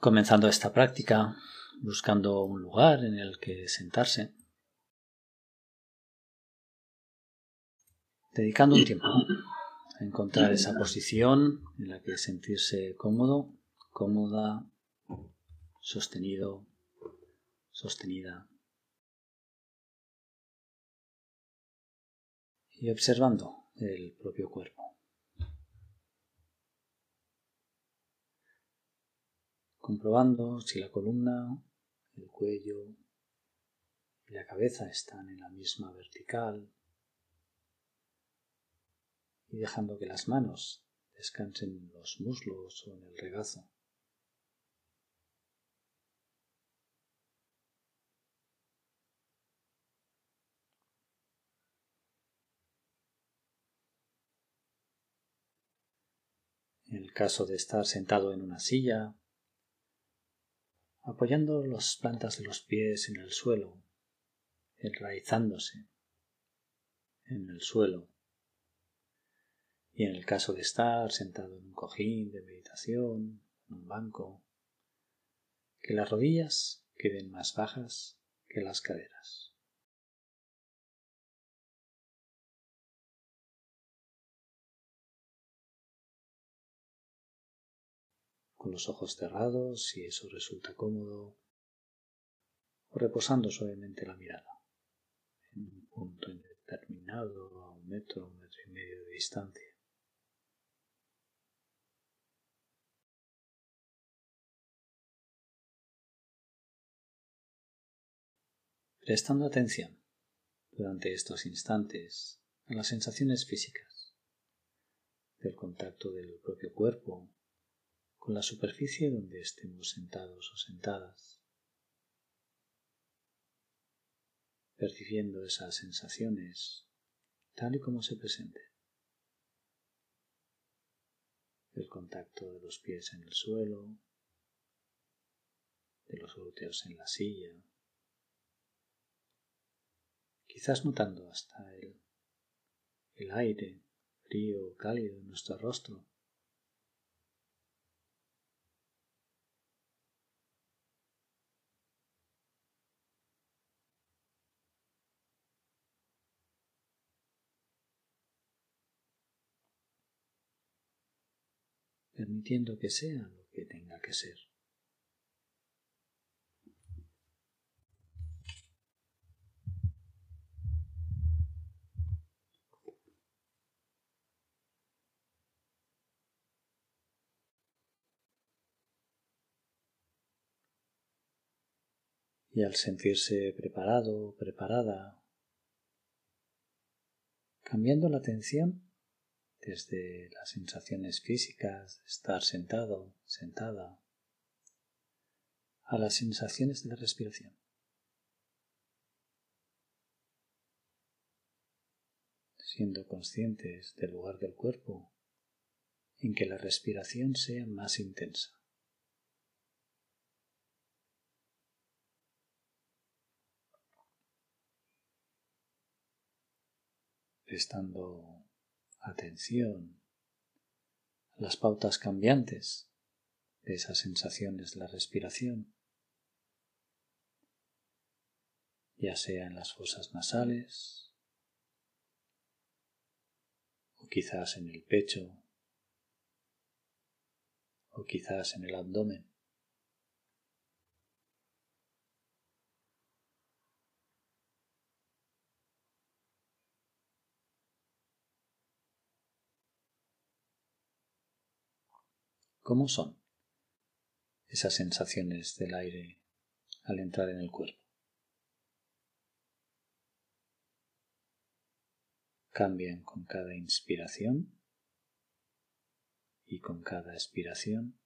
Comenzando esta práctica, buscando un lugar en el que sentarse, dedicando un tiempo a encontrar esa posición en la que sentirse cómodo, cómoda, sostenido, sostenida. Y observando el propio cuerpo. comprobando si la columna, el cuello y la cabeza están en la misma vertical y dejando que las manos descansen en los muslos o en el regazo. En el caso de estar sentado en una silla, apoyando las plantas de los pies en el suelo, enraizándose en el suelo. Y en el caso de estar sentado en un cojín de meditación, en un banco, que las rodillas queden más bajas que las caderas. Con los ojos cerrados si eso resulta cómodo, o reposando suavemente la mirada en un punto indeterminado a un metro, un metro y medio de distancia. Prestando atención durante estos instantes a las sensaciones físicas del contacto del propio cuerpo con la superficie donde estemos sentados o sentadas, percibiendo esas sensaciones tal y como se presenten. El contacto de los pies en el suelo, de los glúteos en la silla, quizás notando hasta el, el aire frío o cálido en nuestro rostro permitiendo que sea lo que tenga que ser. Y al sentirse preparado, preparada, cambiando la atención desde las sensaciones físicas estar sentado, sentada, a las sensaciones de la respiración. Siendo conscientes del lugar del cuerpo en que la respiración sea más intensa. Estando atención a las pautas cambiantes de esas sensaciones de la respiración, ya sea en las fosas nasales o quizás en el pecho o quizás en el abdomen. ¿Cómo son esas sensaciones del aire al entrar en el cuerpo? Cambian con cada inspiración y con cada expiración.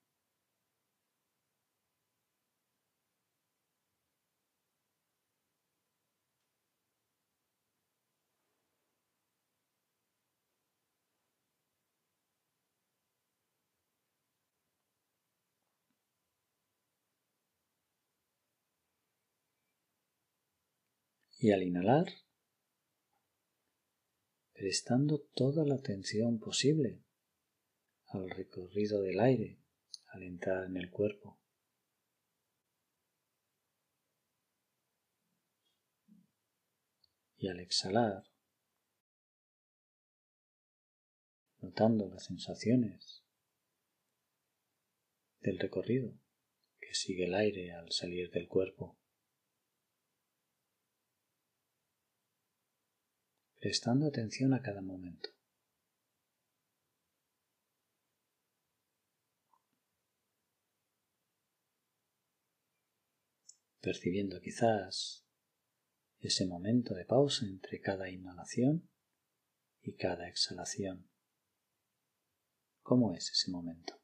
Y al inhalar, prestando toda la atención posible al recorrido del aire al entrar en el cuerpo. Y al exhalar, notando las sensaciones del recorrido que sigue el aire al salir del cuerpo. Prestando atención a cada momento. Percibiendo quizás ese momento de pausa entre cada inhalación y cada exhalación. ¿Cómo es ese momento?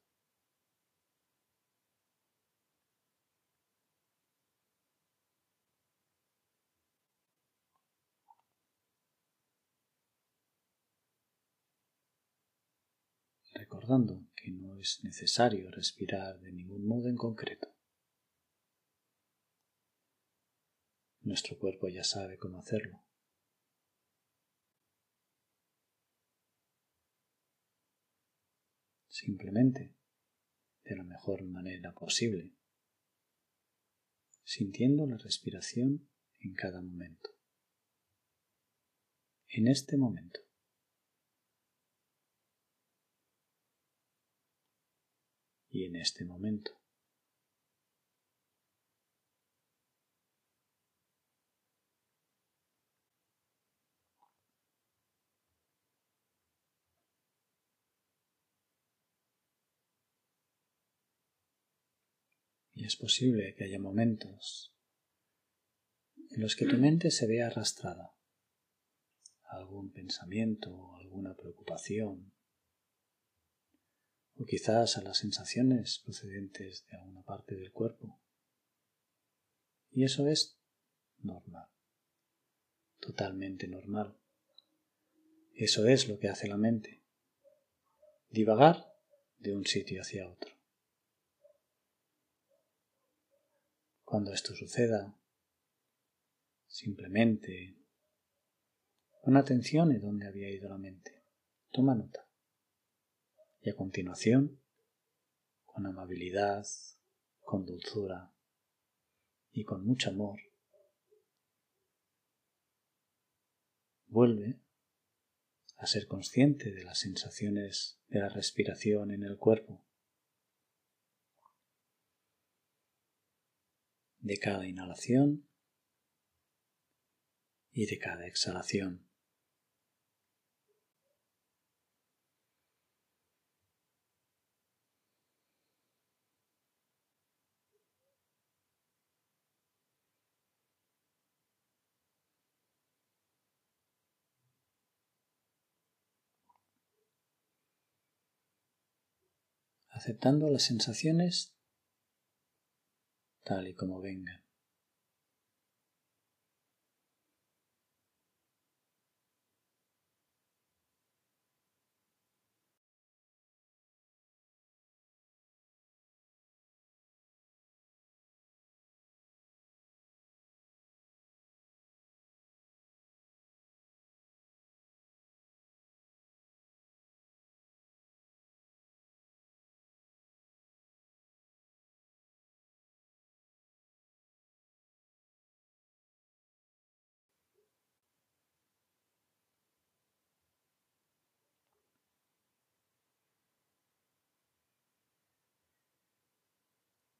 Recordando que no es necesario respirar de ningún modo en concreto. Nuestro cuerpo ya sabe cómo hacerlo. Simplemente de la mejor manera posible, sintiendo la respiración en cada momento. En este momento. Y en este momento. Y es posible que haya momentos en los que tu mente se vea arrastrada algún pensamiento, alguna preocupación, o quizás a las sensaciones procedentes de alguna parte del cuerpo. Y eso es normal, totalmente normal. Eso es lo que hace la mente, divagar de un sitio hacia otro. Cuando esto suceda, simplemente pon atención en dónde había ido la mente. Toma nota y a continuación, con amabilidad, con dulzura y con mucho amor, vuelve a ser consciente de las sensaciones de la respiración en el cuerpo, de cada inhalación y de cada exhalación. Aceptando las sensaciones tal y como vengan.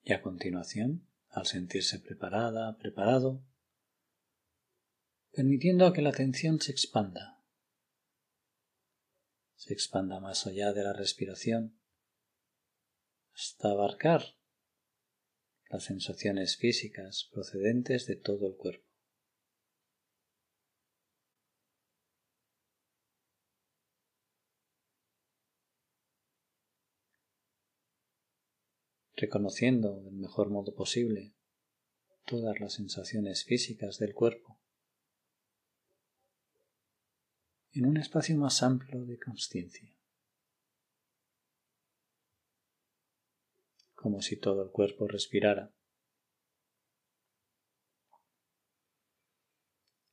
Y a continuación, al sentirse preparada, preparado, permitiendo que la atención se expanda, se expanda más allá de la respiración, hasta abarcar las sensaciones físicas procedentes de todo el cuerpo. Reconociendo del mejor modo posible todas las sensaciones físicas del cuerpo. En un espacio más amplio de conciencia, como si todo el cuerpo respirara,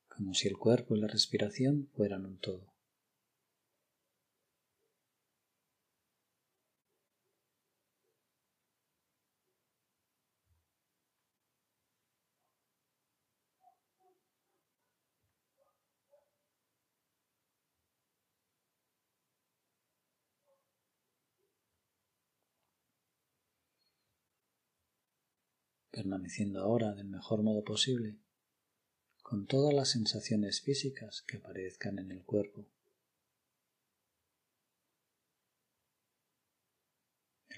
como si el cuerpo y la respiración fueran un todo. Permaneciendo ahora del mejor modo posible con todas las sensaciones físicas que aparezcan en el cuerpo.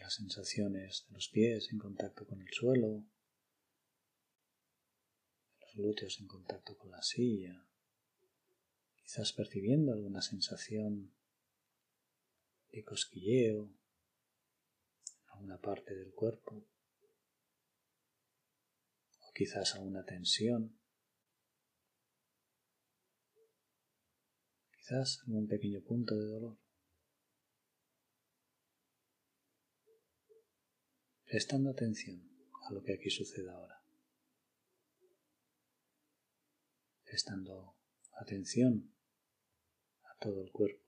las sensaciones de los pies en contacto con el suelo, los glúteos en contacto con la silla, quizás percibiendo alguna sensación de cosquilleo en alguna parte del cuerpo quizás a una tensión, quizás algún pequeño punto de dolor. Prestando atención a lo que aquí sucede ahora. Prestando atención a todo el cuerpo.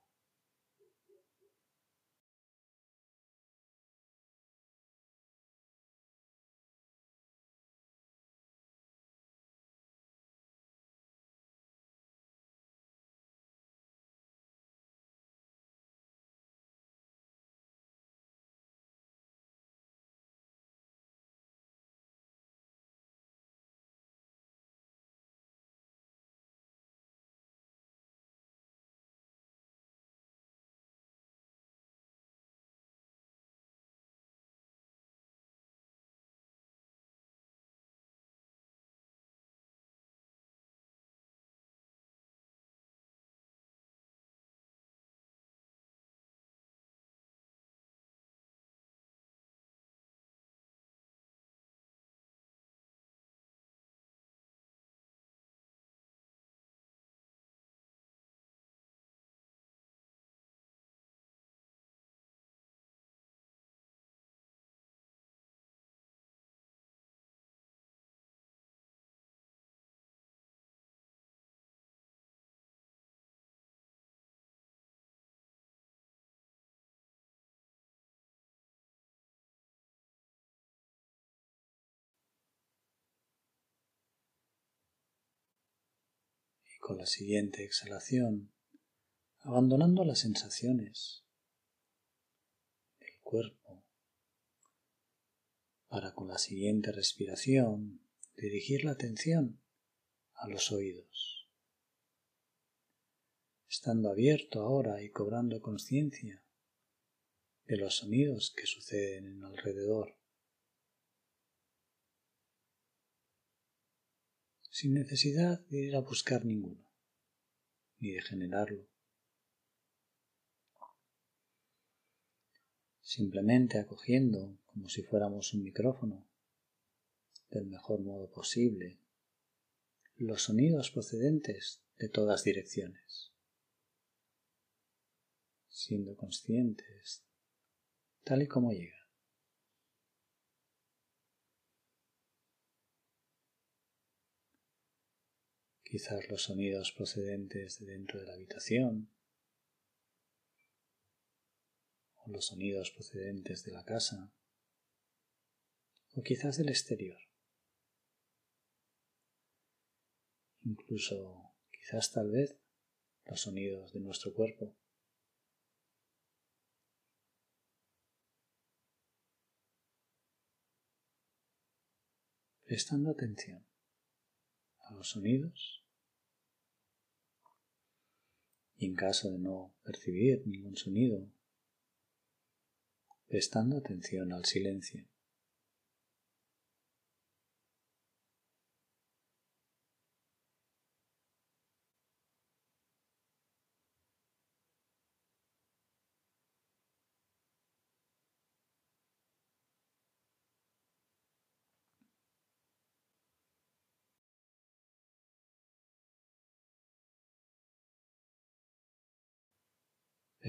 Con la siguiente exhalación, abandonando las sensaciones del cuerpo, para con la siguiente respiración dirigir la atención a los oídos, estando abierto ahora y cobrando conciencia de los sonidos que suceden en alrededor. Sin necesidad de ir a buscar ninguno, ni de generarlo. Simplemente acogiendo como si fuéramos un micrófono, del mejor modo posible, los sonidos procedentes de todas direcciones, siendo conscientes tal y como llega. Quizás los sonidos procedentes de dentro de la habitación o los sonidos procedentes de la casa o quizás del exterior. Incluso quizás tal vez los sonidos de nuestro cuerpo. Prestando atención a los sonidos y en caso de no percibir ningún sonido, prestando atención al silencio.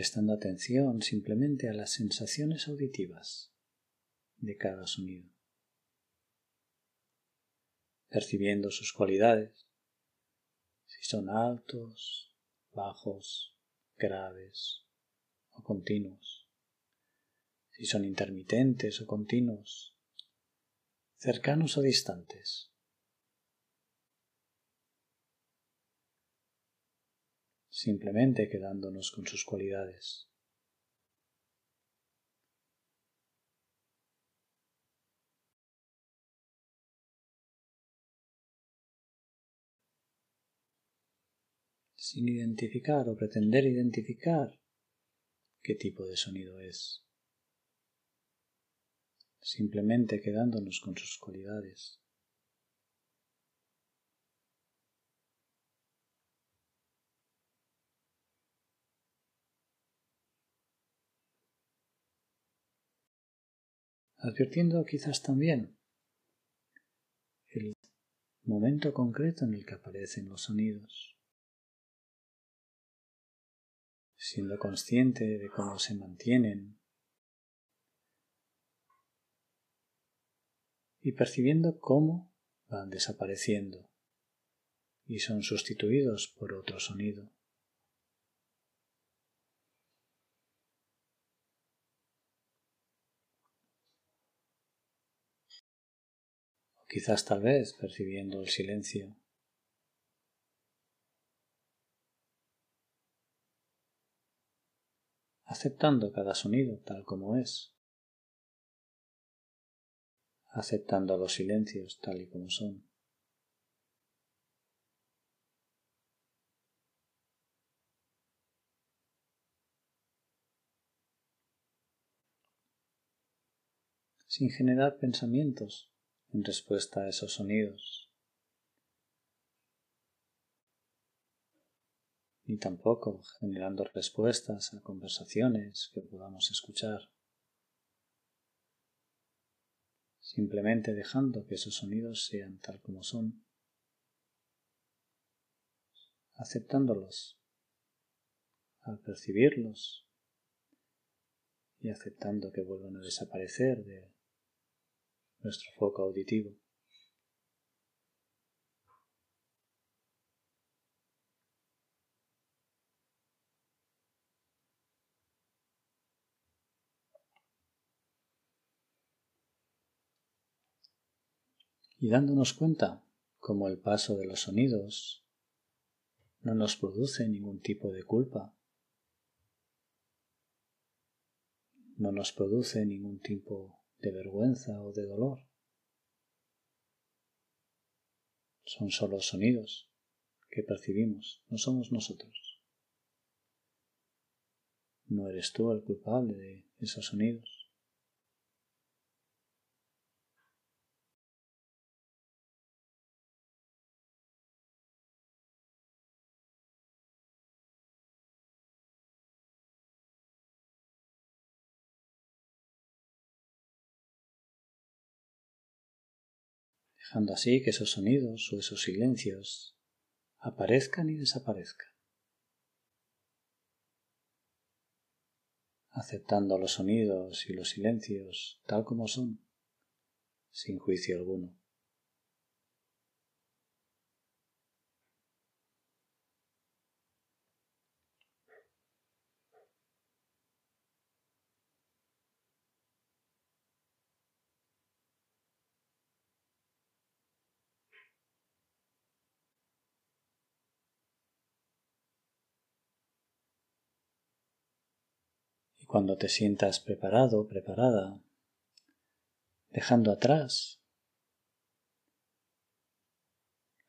Prestando atención simplemente a las sensaciones auditivas de cada sonido, percibiendo sus cualidades, si son altos, bajos, graves o continuos, si son intermitentes o continuos, cercanos o distantes. Simplemente quedándonos con sus cualidades. sin identificar o pretender identificar qué tipo de sonido es, simplemente quedándonos con sus cualidades. Advirtiendo quizás también el momento concreto en el que aparecen los sonidos, siendo consciente de cómo se mantienen y percibiendo cómo van desapareciendo y son sustituidos por otro sonido. Quizás tal vez percibiendo el silencio. aceptando cada sonido tal como es, aceptando los silencios tal y como son. sin generar pensamientos en respuesta a esos sonidos, ni tampoco generando respuestas a conversaciones que podamos escuchar, simplemente dejando que esos sonidos sean tal como son, aceptándolos. Al percibirlos. Y aceptando que vuelvan a desaparecer de nuestro foco auditivo. Y dándonos cuenta como el paso de los sonidos no nos produce ningún tipo de culpa, no nos produce ningún tipo de vergüenza o de dolor. Son solo sonidos que percibimos, no somos nosotros. No eres tú el culpable de esos sonidos. Dejando así que esos sonidos o esos silencios aparezcan y desaparezcan, aceptando los sonidos y los silencios tal como son, sin juicio alguno. Cuando te sientas preparado, preparada, dejando atrás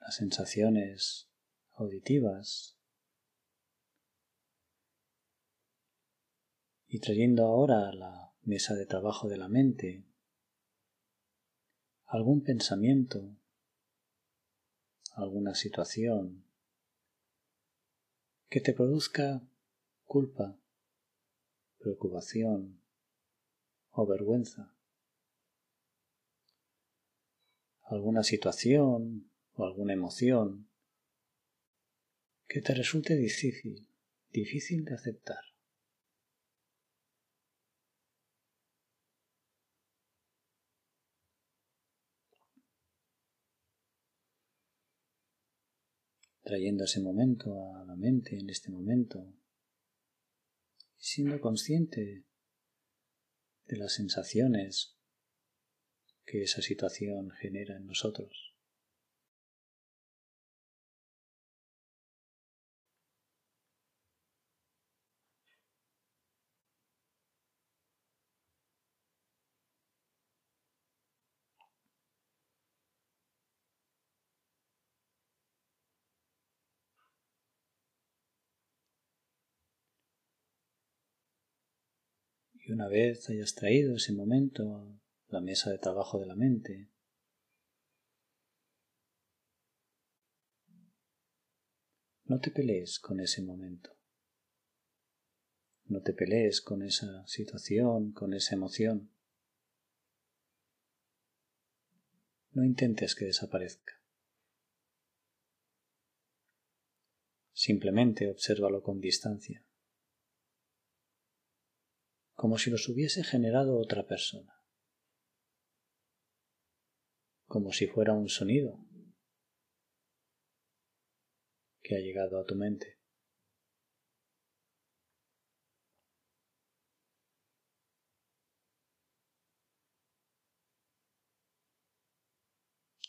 las sensaciones auditivas y trayendo ahora a la mesa de trabajo de la mente algún pensamiento, alguna situación que te produzca culpa, preocupación o vergüenza. Alguna situación o alguna emoción que te resulte difícil, difícil de aceptar. trayendo ese momento a la mente en este momento siendo consciente de las sensaciones que esa situación genera en nosotros. Y una vez hayas traído ese momento a la mesa de trabajo de la mente, no te pelees con ese momento. No te pelees con esa situación, con esa emoción. No intentes que desaparezca. Simplemente obsérvalo con distancia como si los hubiese generado otra persona, como si fuera un sonido que ha llegado a tu mente.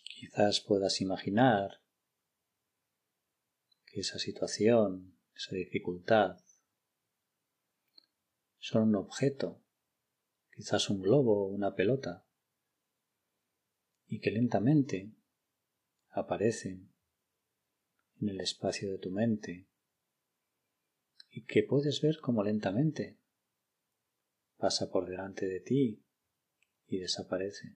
Quizás puedas imaginar que esa situación, esa dificultad, son un objeto, quizás un globo o una pelota, y que lentamente aparecen en el espacio de tu mente y que puedes ver cómo lentamente pasa por delante de ti y desaparece.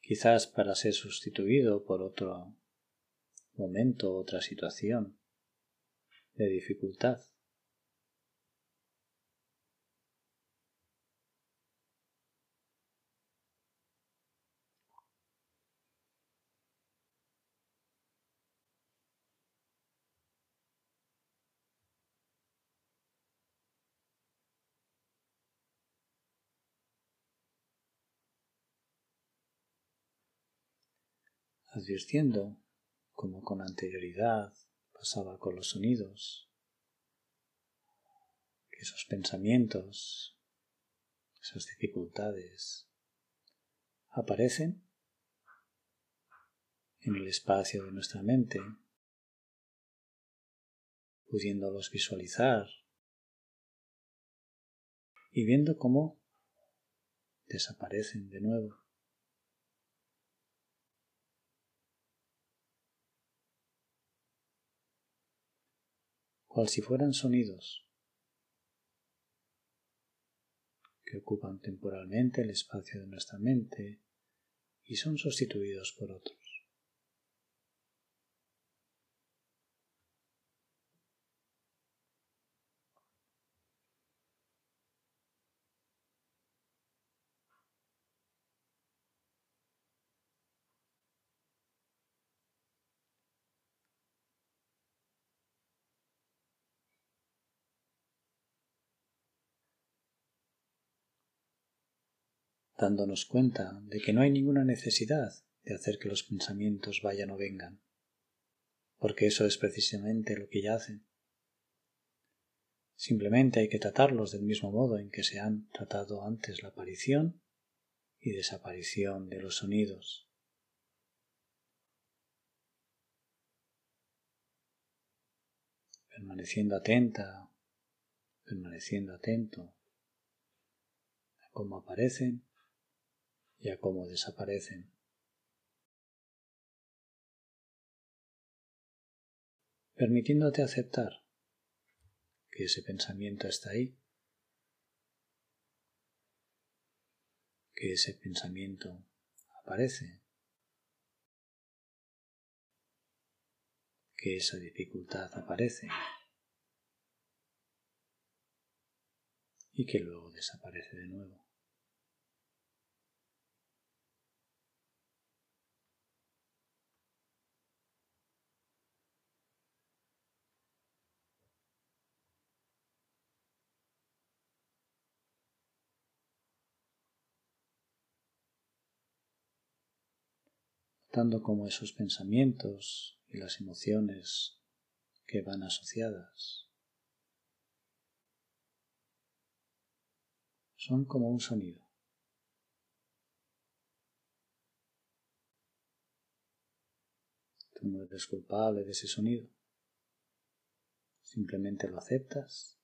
Quizás para ser sustituido por otro momento, otra situación de dificultad. Advirtiendo como con anterioridad pasaba con los sonidos, que esos pensamientos, esas dificultades aparecen en el espacio de nuestra mente, pudiéndolos visualizar y viendo cómo desaparecen de nuevo. Cual si fueran sonidos que ocupan temporalmente el espacio de nuestra mente y son sustituidos por otros. Dándonos cuenta de que no hay ninguna necesidad de hacer que los pensamientos vayan o vengan, porque eso es precisamente lo que ya hacen. Simplemente hay que tratarlos del mismo modo en que se han tratado antes la aparición y desaparición de los sonidos. Permaneciendo atenta, permaneciendo atento a cómo aparecen y a cómo desaparecen. Permitiéndote aceptar que ese pensamiento está ahí, que ese pensamiento aparece, que esa dificultad aparece y que luego desaparece de nuevo. Dando como esos pensamientos y las emociones que van asociadas son como un sonido. Tú no eres culpable de ese sonido. Simplemente lo aceptas,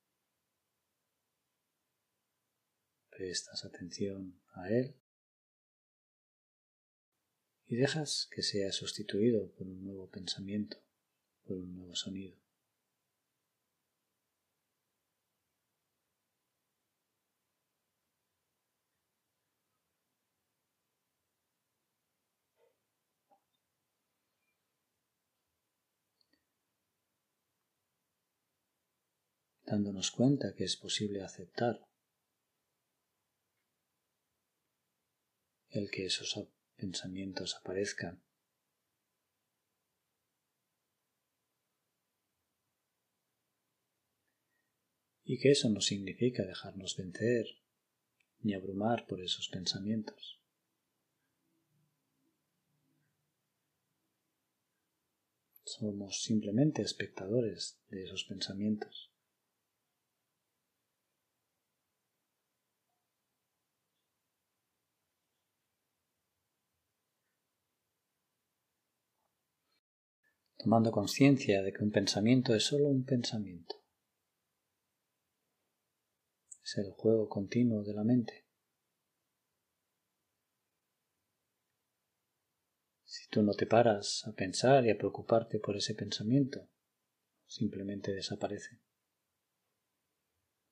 prestas atención a él y dejas que sea sustituido por un nuevo pensamiento, por un nuevo sonido. dándonos cuenta que es posible aceptar el que esos pensamientos aparezcan. Y que eso no significa dejarnos vencer ni abrumar por esos pensamientos. Somos simplemente espectadores de esos pensamientos. Tomando conciencia de que un pensamiento es solo un pensamiento. Es el juego continuo de la mente. Si tú no te paras a pensar y a preocuparte por ese pensamiento, simplemente desaparece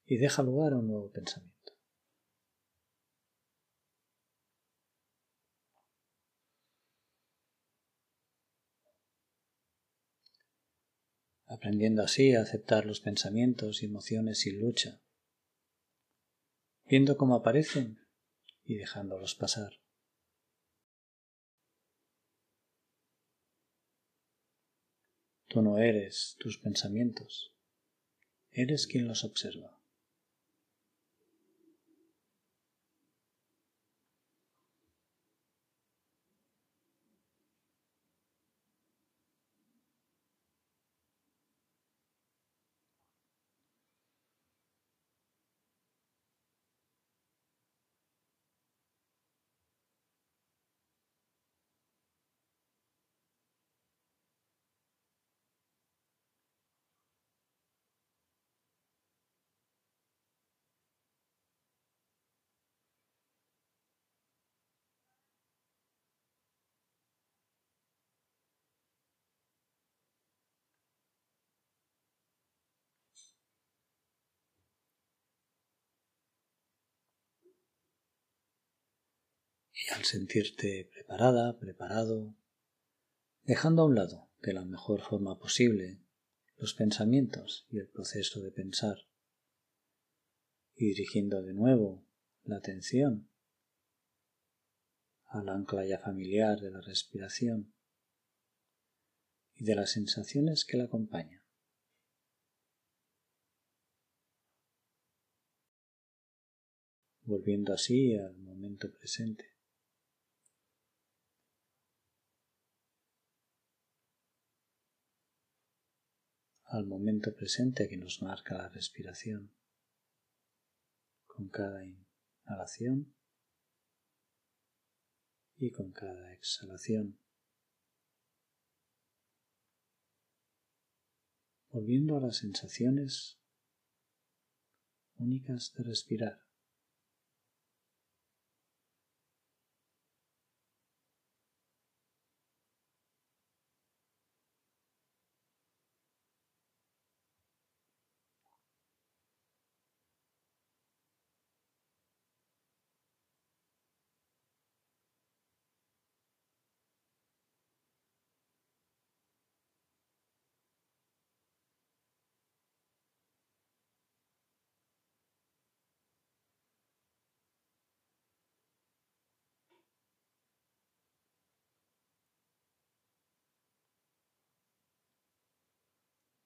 y deja lugar a un nuevo pensamiento. Aprendiendo así a aceptar los pensamientos y emociones sin lucha, viendo cómo aparecen y dejándolos pasar. Tú no eres tus pensamientos, eres quien los observa. Y al sentirte preparada, preparado, dejando a un lado de la mejor forma posible los pensamientos y el proceso de pensar, y dirigiendo de nuevo la atención al ancla ya familiar de la respiración y de las sensaciones que la acompañan. volviendo así al momento presente. Al momento presente que nos marca la respiración. Con cada inhalación y con cada exhalación. Volviendo a las sensaciones únicas de respirar.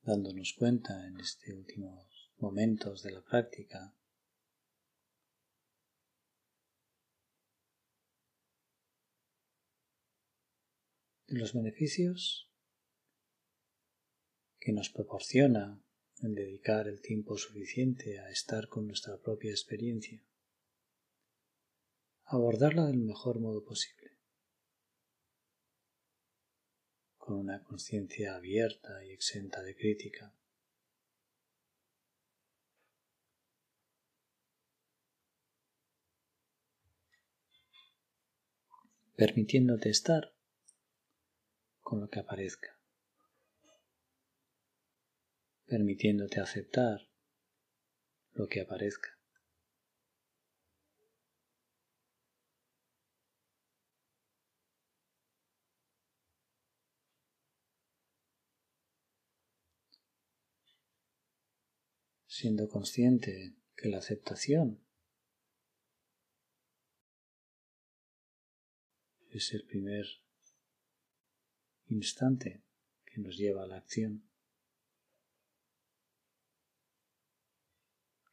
Dándonos cuenta en estos últimos momentos de la práctica. De los beneficios que nos proporciona el dedicar el tiempo suficiente a estar con nuestra propia experiencia, abordarla del mejor modo posible, con una conciencia abierta y exenta de crítica. permitiéndote estar con lo que aparezca, permitiéndote aceptar lo que aparezca. Siendo consciente que la aceptación es el primer instante que nos lleva a la acción.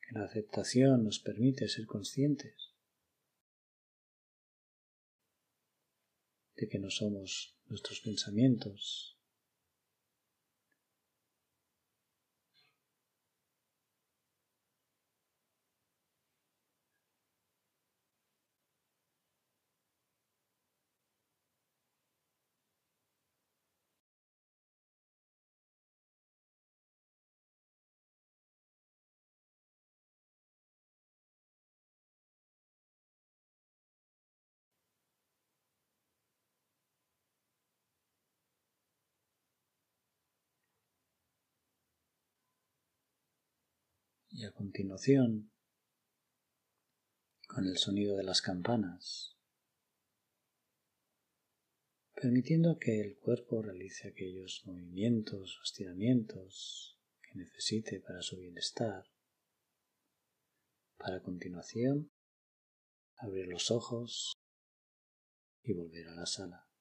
Que la aceptación nos permite ser conscientes de que no somos nuestros pensamientos, a continuación con el sonido de las campanas, permitiendo que el cuerpo realice aquellos movimientos o estiramientos que necesite para su bienestar. Para continuación, abrir los ojos y volver a la sala.